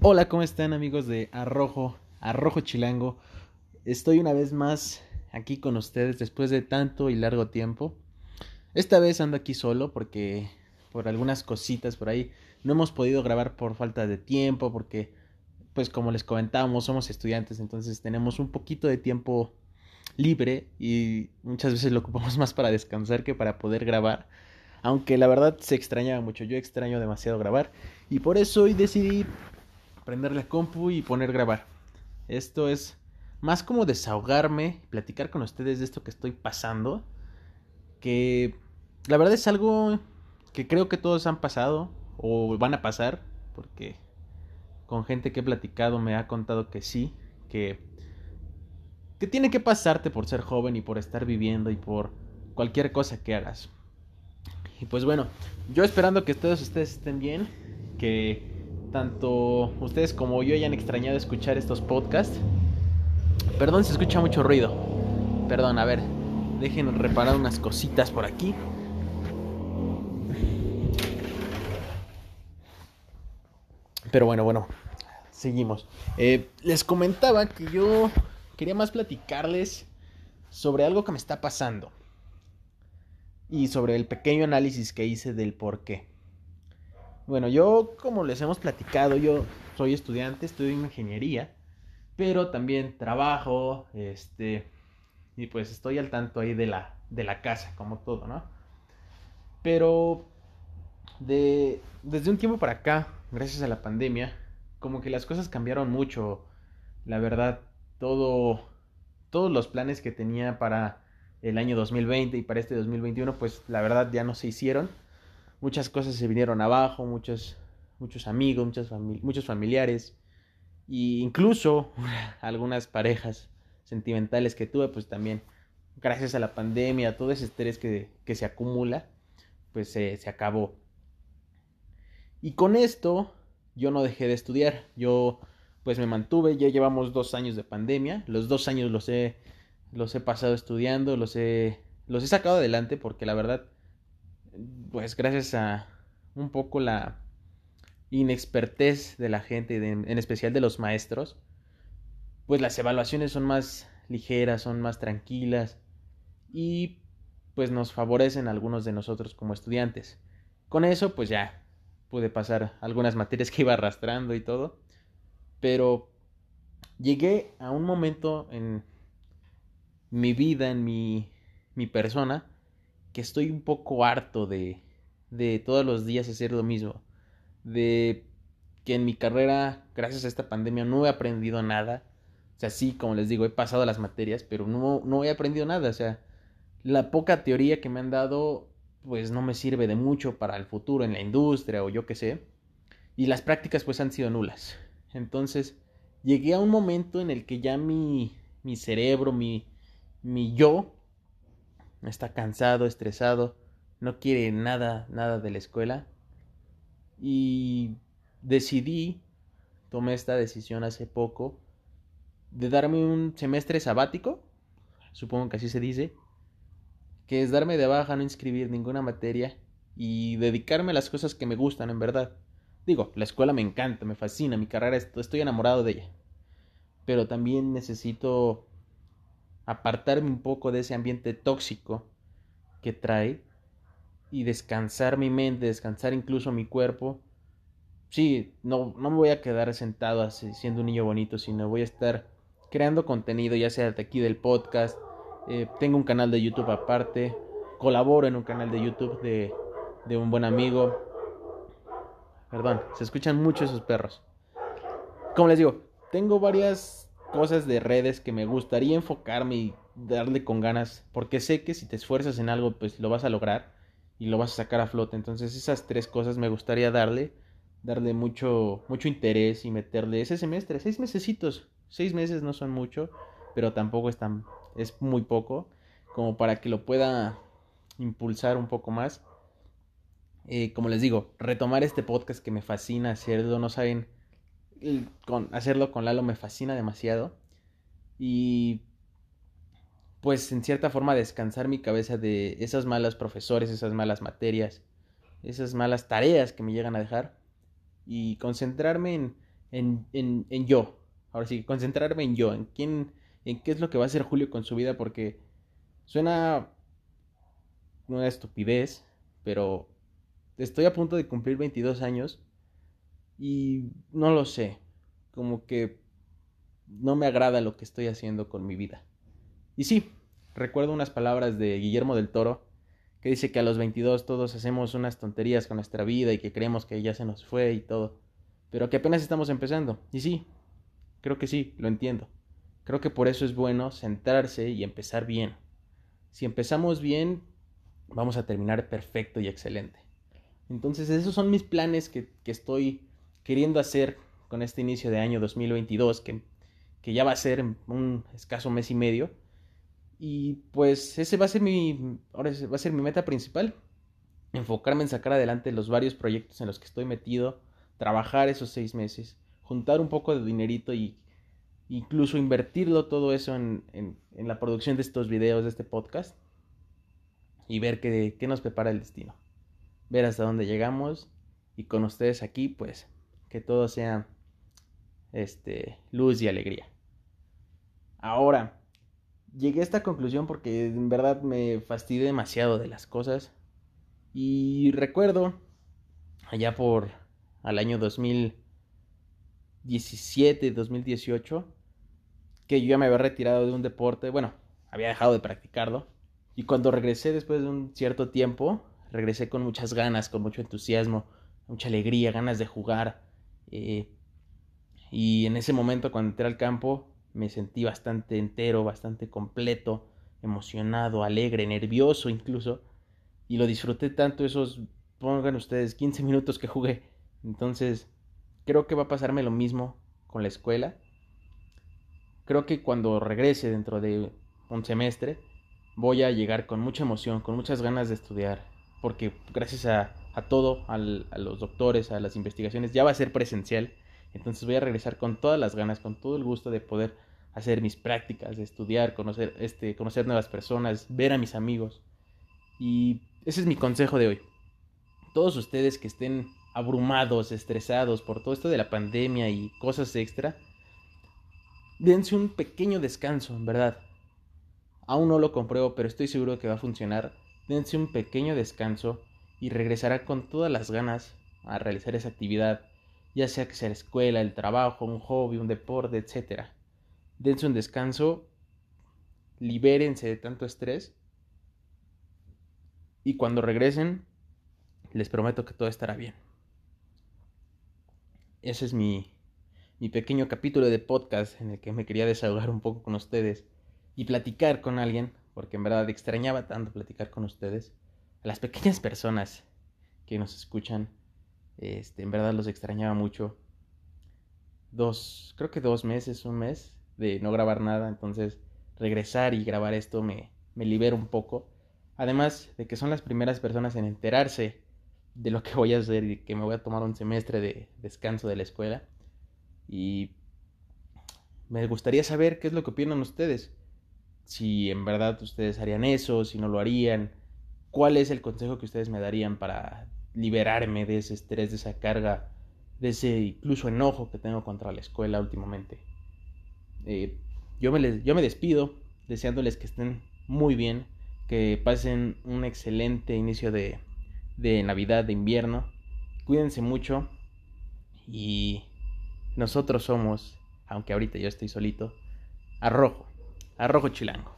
Hola, ¿cómo están amigos de Arrojo, Arrojo Chilango? Estoy una vez más aquí con ustedes después de tanto y largo tiempo. Esta vez ando aquí solo porque por algunas cositas por ahí no hemos podido grabar por falta de tiempo porque pues como les comentábamos somos estudiantes entonces tenemos un poquito de tiempo libre y muchas veces lo ocupamos más para descansar que para poder grabar. Aunque la verdad se extrañaba mucho, yo extraño demasiado grabar y por eso hoy decidí prender la compu y poner grabar. Esto es más como desahogarme, platicar con ustedes de esto que estoy pasando, que la verdad es algo que creo que todos han pasado o van a pasar, porque con gente que he platicado me ha contado que sí, que que tiene que pasarte por ser joven y por estar viviendo y por cualquier cosa que hagas. Y pues bueno, yo esperando que todos ustedes estén bien, que tanto ustedes como yo hayan extrañado escuchar estos podcasts. Perdón si escucha mucho ruido. Perdón, a ver, dejen reparar unas cositas por aquí. Pero bueno, bueno, seguimos. Eh, les comentaba que yo quería más platicarles sobre algo que me está pasando y sobre el pequeño análisis que hice del por qué. Bueno, yo como les hemos platicado, yo soy estudiante, estudio ingeniería, pero también trabajo, este, y pues estoy al tanto ahí de la, de la casa, como todo, ¿no? Pero de, desde un tiempo para acá, gracias a la pandemia, como que las cosas cambiaron mucho, la verdad, todo, todos los planes que tenía para el año 2020 y para este 2021, pues la verdad ya no se hicieron. Muchas cosas se vinieron abajo, muchos, muchos amigos, muchas muchos familiares e incluso algunas parejas sentimentales que tuve, pues también gracias a la pandemia, todo ese estrés que, que se acumula, pues se acabó. Y con esto yo no dejé de estudiar, yo pues me mantuve, ya llevamos dos años de pandemia, los dos años los he, los he pasado estudiando, los he, los he sacado adelante porque la verdad, pues gracias a un poco la inexpertez de la gente, en especial de los maestros, pues las evaluaciones son más ligeras, son más tranquilas y pues nos favorecen a algunos de nosotros como estudiantes. Con eso pues ya pude pasar algunas materias que iba arrastrando y todo. Pero llegué a un momento en mi vida, en mi, mi persona, que estoy un poco harto de, de todos los días hacer lo mismo. De que en mi carrera, gracias a esta pandemia, no he aprendido nada. O sea, sí, como les digo, he pasado las materias, pero no, no he aprendido nada. O sea, la poca teoría que me han dado, pues no me sirve de mucho para el futuro en la industria o yo qué sé. Y las prácticas pues han sido nulas. Entonces, llegué a un momento en el que ya mi, mi cerebro, mi, mi yo, está cansado, estresado, no quiere nada, nada de la escuela. Y decidí, tomé esta decisión hace poco, de darme un semestre sabático, supongo que así se dice, que es darme de baja, no inscribir ninguna materia y dedicarme a las cosas que me gustan en verdad. Digo, la escuela me encanta, me fascina, mi carrera, estoy enamorado de ella. Pero también necesito apartarme un poco de ese ambiente tóxico que trae y descansar mi mente, descansar incluso mi cuerpo. Sí, no, no me voy a quedar sentado así, siendo un niño bonito, sino voy a estar creando contenido, ya sea de aquí del podcast. Eh, tengo un canal de YouTube aparte, colaboro en un canal de YouTube de, de un buen amigo, Perdón, se escuchan mucho esos perros. Como les digo, tengo varias cosas de redes que me gustaría enfocarme y darle con ganas, porque sé que si te esfuerzas en algo, pues lo vas a lograr y lo vas a sacar a flote. Entonces, esas tres cosas me gustaría darle, darle mucho, mucho interés y meterle ese semestre, seis mesecitos. Seis meses no son mucho, pero tampoco es tan, es muy poco, como para que lo pueda impulsar un poco más. Eh, como les digo, retomar este podcast que me fascina hacerlo, no saben, con, hacerlo con Lalo me fascina demasiado. Y pues en cierta forma descansar mi cabeza de esas malas profesores, esas malas materias, esas malas tareas que me llegan a dejar y concentrarme en, en, en, en yo. Ahora sí, concentrarme en yo, en quién, en qué es lo que va a hacer Julio con su vida, porque suena una estupidez, pero estoy a punto de cumplir 22 años y no lo sé, como que no me agrada lo que estoy haciendo con mi vida. Y sí, recuerdo unas palabras de Guillermo del Toro que dice que a los 22 todos hacemos unas tonterías con nuestra vida y que creemos que ya se nos fue y todo, pero que apenas estamos empezando. Y sí, creo que sí, lo entiendo. Creo que por eso es bueno centrarse y empezar bien. Si empezamos bien, vamos a terminar perfecto y excelente. Entonces esos son mis planes que, estoy queriendo hacer con este inicio de año 2022, que, que ya va a ser un escaso mes y medio. Y pues ese va a ser mi, ahora va a ser mi meta principal, enfocarme en sacar adelante los varios proyectos en los que estoy metido, trabajar esos seis meses, juntar un poco de dinerito y incluso invertirlo todo eso en, en la producción de estos videos, de este podcast y ver qué, qué nos prepara el destino. Ver hasta dónde llegamos y con ustedes aquí, pues, que todo sea este, luz y alegría. Ahora, llegué a esta conclusión porque en verdad me fastidié demasiado de las cosas. Y recuerdo, allá por al año 2017, 2018, que yo ya me había retirado de un deporte, bueno, había dejado de practicarlo y cuando regresé después de un cierto tiempo, regresé con muchas ganas, con mucho entusiasmo, mucha alegría, ganas de jugar. Eh, y en ese momento, cuando entré al campo, me sentí bastante entero, bastante completo, emocionado, alegre, nervioso incluso. Y lo disfruté tanto esos, pongan ustedes, 15 minutos que jugué. Entonces, creo que va a pasarme lo mismo con la escuela. Creo que cuando regrese dentro de un semestre, voy a llegar con mucha emoción, con muchas ganas de estudiar, porque gracias a, todo, a los doctores, a las investigaciones, ya va a ser presencial. Entonces voy a regresar con todas las ganas, con todo el gusto de poder hacer mis prácticas, de estudiar, conocer, este, conocer nuevas personas, ver a mis amigos. Y ese es mi consejo de hoy. Todos ustedes que estén abrumados, estresados por todo esto de la pandemia y cosas extra, dense un pequeño descanso, en verdad. Aún no lo compruebo, pero estoy seguro que va a funcionar. Dense un pequeño descanso y regresará con todas las ganas a realizar esa actividad, ya sea que sea la escuela, el trabajo, un hobby, un deporte, etc. Dense un descanso, libérense de tanto estrés y cuando regresen les prometo que todo estará bien. Ese es mi, mi pequeño capítulo de podcast en el que me quería desahogar un poco con ustedes y platicar con alguien, porque en verdad extrañaba tanto platicar con ustedes, a las pequeñas personas que nos escuchan, este, en verdad los extrañaba mucho. Dos, creo que dos meses, un mes de no grabar nada, entonces regresar y grabar esto me, me libera un poco. Además de que son las primeras personas en enterarse de lo que voy a hacer y que me voy a tomar un semestre de descanso de la escuela. Y me gustaría saber qué es lo que opinan ustedes si en verdad ustedes harían eso, si no lo harían, cuál es el consejo que ustedes me darían para liberarme de ese estrés, de esa carga, de ese incluso enojo que tengo contra la escuela últimamente. Eh, yo, me yo me despido deseándoles que estén muy bien, que pasen un excelente inicio de, de Navidad, de invierno. Cuídense mucho y nosotros somos, aunque ahorita yo estoy solito, Arrojo. Arrojo Chilango.